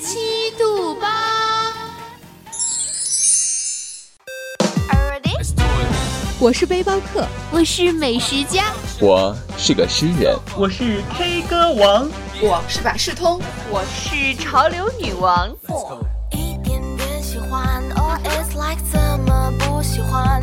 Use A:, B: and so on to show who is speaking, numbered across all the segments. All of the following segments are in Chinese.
A: 七度八。我是背包客，我是美食家，
B: 我是个诗人，
C: 我是 K 歌王，
D: 我是百事通，
E: 我是潮流女王。一点点喜欢，or it's like 怎么不喜欢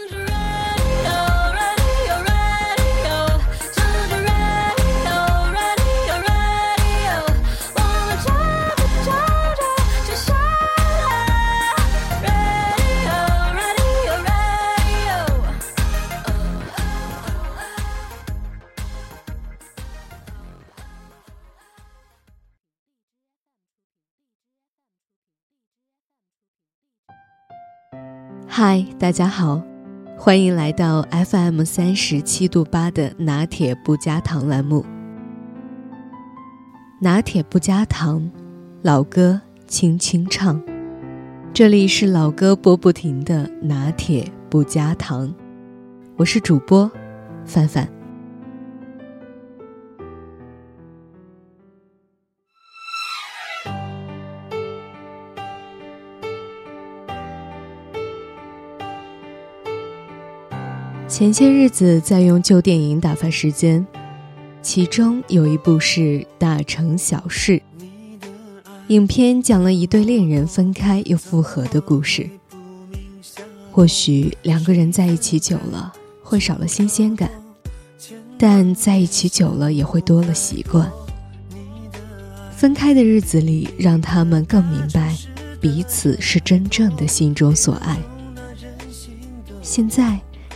A: 嗨，大家好，欢迎来到 FM 三十七度八的拿铁不加糖栏目。拿铁不加糖，老歌轻轻唱。这里是老歌播不停的拿铁不加糖，我是主播范范。前些日子在用旧电影打发时间，其中有一部是《大城小事》。影片讲了一对恋人分开又复合的故事。或许两个人在一起久了会少了新鲜感，但在一起久了也会多了习惯。分开的日子里，让他们更明白彼此是真正的心中所爱。现在。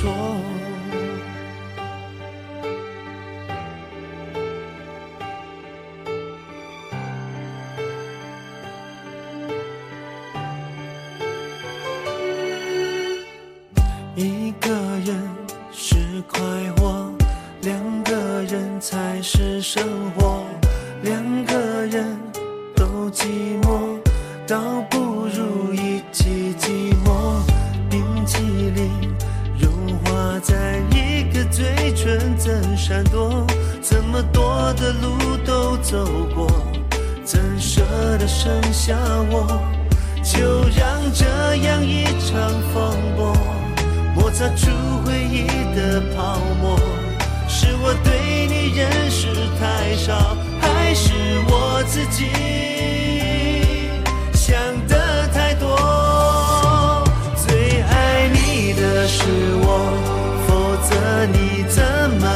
A: 说一个人是快活，两个人才是生活，两个人都寂寞，倒不如一起寂寞冰淇淋。闪躲，这么多的路都走过，怎舍得剩
F: 下我，就让这样一场风波摩擦出回忆的泡沫。是我对你认识太少，还是我自己想的太多？最爱你的是我，否则你怎么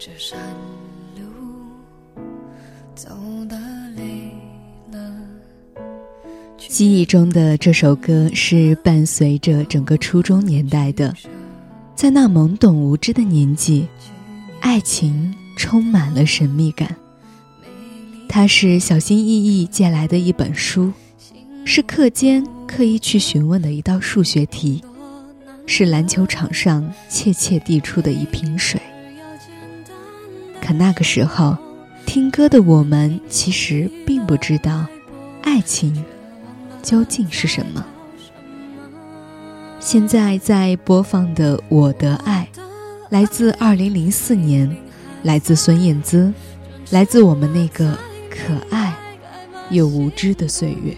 G: 这山路走得累了，
A: 记忆中的这首歌是伴随着整个初中年代的，在那懵懂无知的年纪，爱情充满了神秘感。它是小心翼翼借来的一本书，是课间刻意去询问的一道数学题，是篮球场上怯怯递出的一瓶水。可那个时候，听歌的我们其实并不知道，爱情究竟是什么。现在在播放的《我的爱》，来自2004年，来自孙燕姿，来自我们那个可爱又无知的岁月。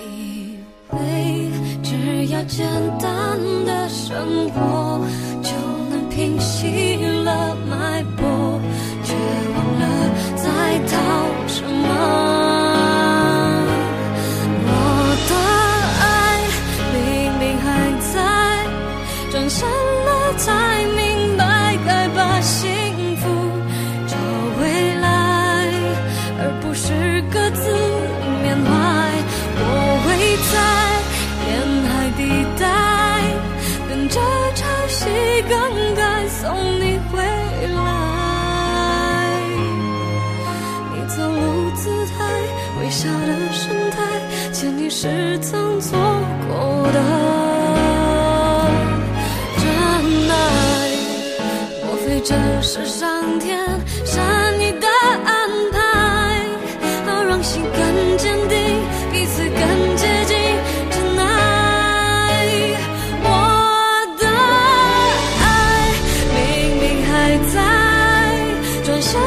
G: 以为只要简单的生活这是上天善意的安排？好让心更坚定，彼此更接近。真爱，我的爱明明还在，转身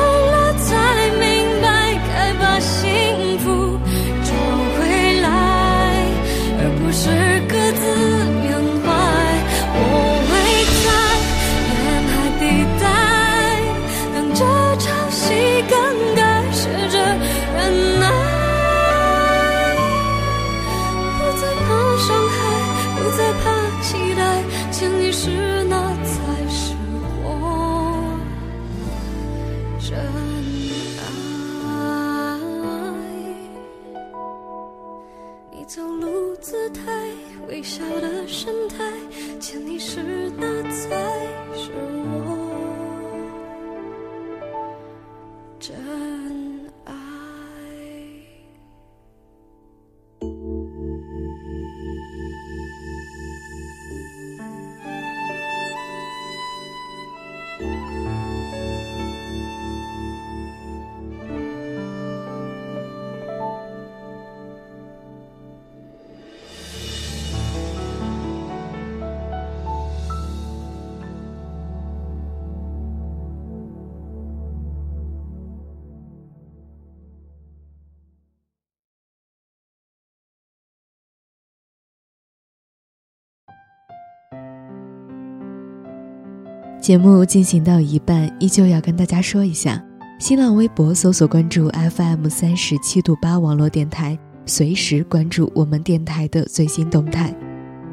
G: 走路姿态，微笑的神态，前提是那才是我。
A: 节目进行到一半，依旧要跟大家说一下，新浪微博搜索关注 FM 三十七度八网络电台，随时关注我们电台的最新动态。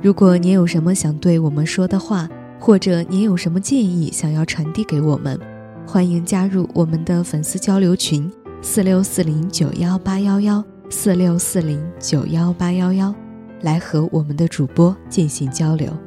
A: 如果您有什么想对我们说的话，或者您有什么建议想要传递给我们，欢迎加入我们的粉丝交流群：四六四零九幺八幺幺四六四零九幺八幺幺，来和我们的主播进行交流。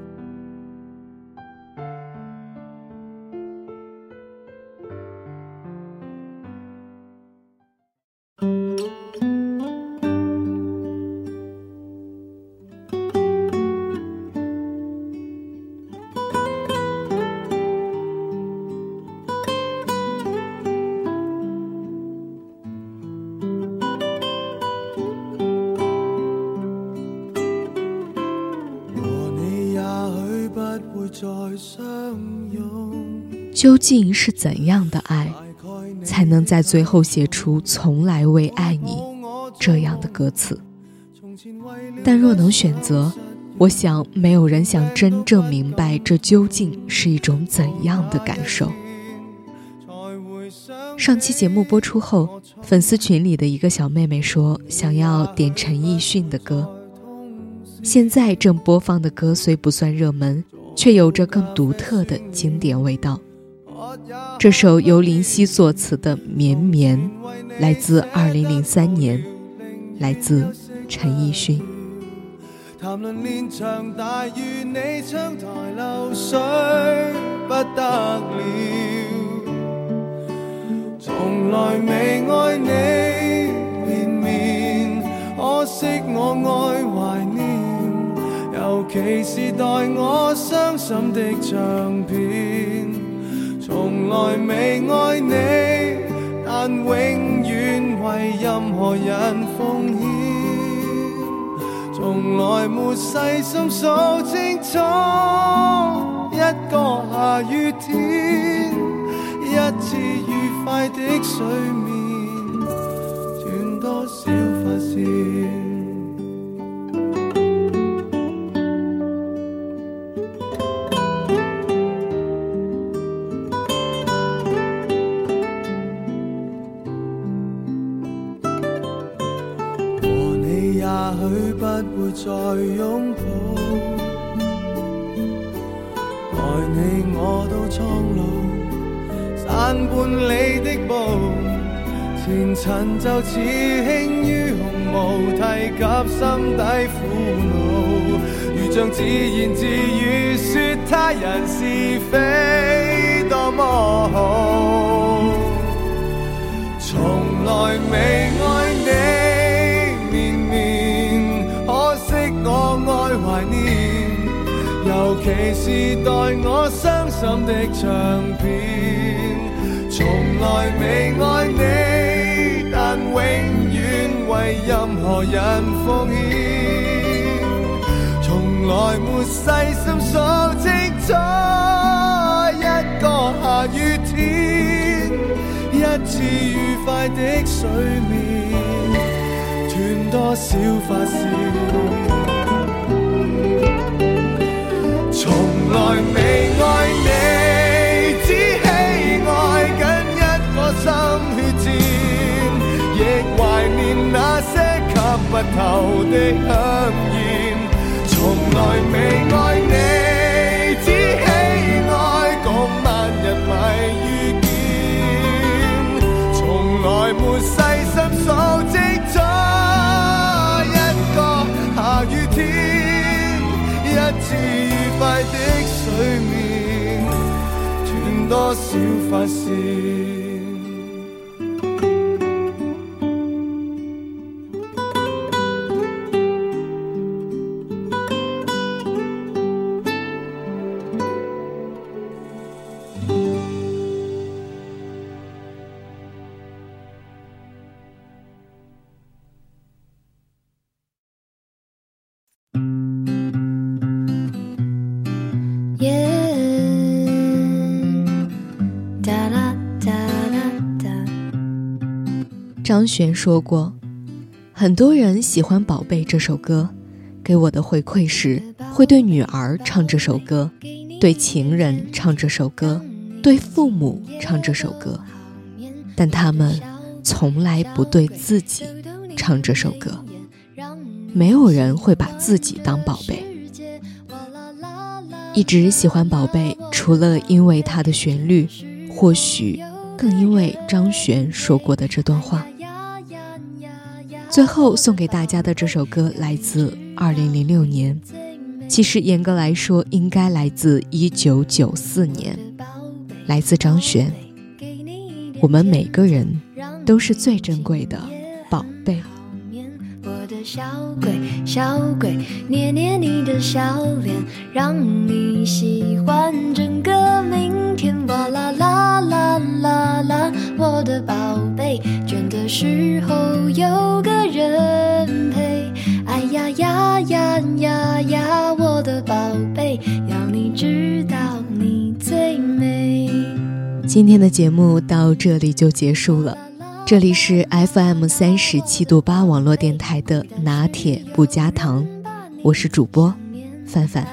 A: 究竟是怎样的爱，才能在最后写出“从来未爱你”这样的歌词？但若能选择，我想没有人想真正明白这究竟是一种怎样的感受。上期节目播出后，粉丝群里的一个小妹妹说想要点陈奕迅的歌。现在正播放的歌虽不算热门，却有着更独特的经典味道。这首由林夕作词的《绵绵》，来自二零零三年，来自陈奕迅。
H: 谈论连场大雨，你窗台漏水不得了，从来未爱你绵绵，可惜我爱怀念，尤其是待我伤心的唱片。从来未爱你，但永远为任何人奉献。从来没细心数清楚，一个下雨天，一次愉快的睡眠，断多少也许不会。再拥抱，爱你我都苍老，散半里的步，前尘就似轻于鸿毛，提及心底苦恼，如像自言自语说他人是非多么好，从来未爱其是待我伤心的唱片，从来未爱你，但永远为任何人奉献。从来没细心数清楚，一个下雨天，一次愉快的睡眠，断多少发线。透的香烟。从来未爱你，只喜爱共万人迷遇见，从来没细心数清楚一个下雨天，一次愉。快的睡眠，断多少发线。
A: 张悬说过，很多人喜欢《宝贝》这首歌，给我的回馈是会对女儿唱这首歌，对情人唱这首歌，对父母唱这首歌，但他们从来不对自己唱这首歌。没有人会把自己当宝贝。一直喜欢宝贝，除了因为它的旋律，或许更因为张悬说过的这段话。最后送给大家的这首歌来自二零零六年，其实严格来说应该来自一九九四年，来自张悬。我们每个人都是最珍贵的宝贝。
I: 我的小鬼，小鬼，捏捏你的笑脸，让你喜欢整个明天。哇啦啦啦啦啦，我的宝贝，倦的时候有个人陪。哎呀呀呀呀呀，我的宝贝，要你知道你最美。
A: 今天的节目到这里就结束了。这里是 FM 三十七度八网络电台的拿铁不加糖，我是主播范范，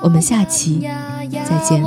A: 我们下期再见。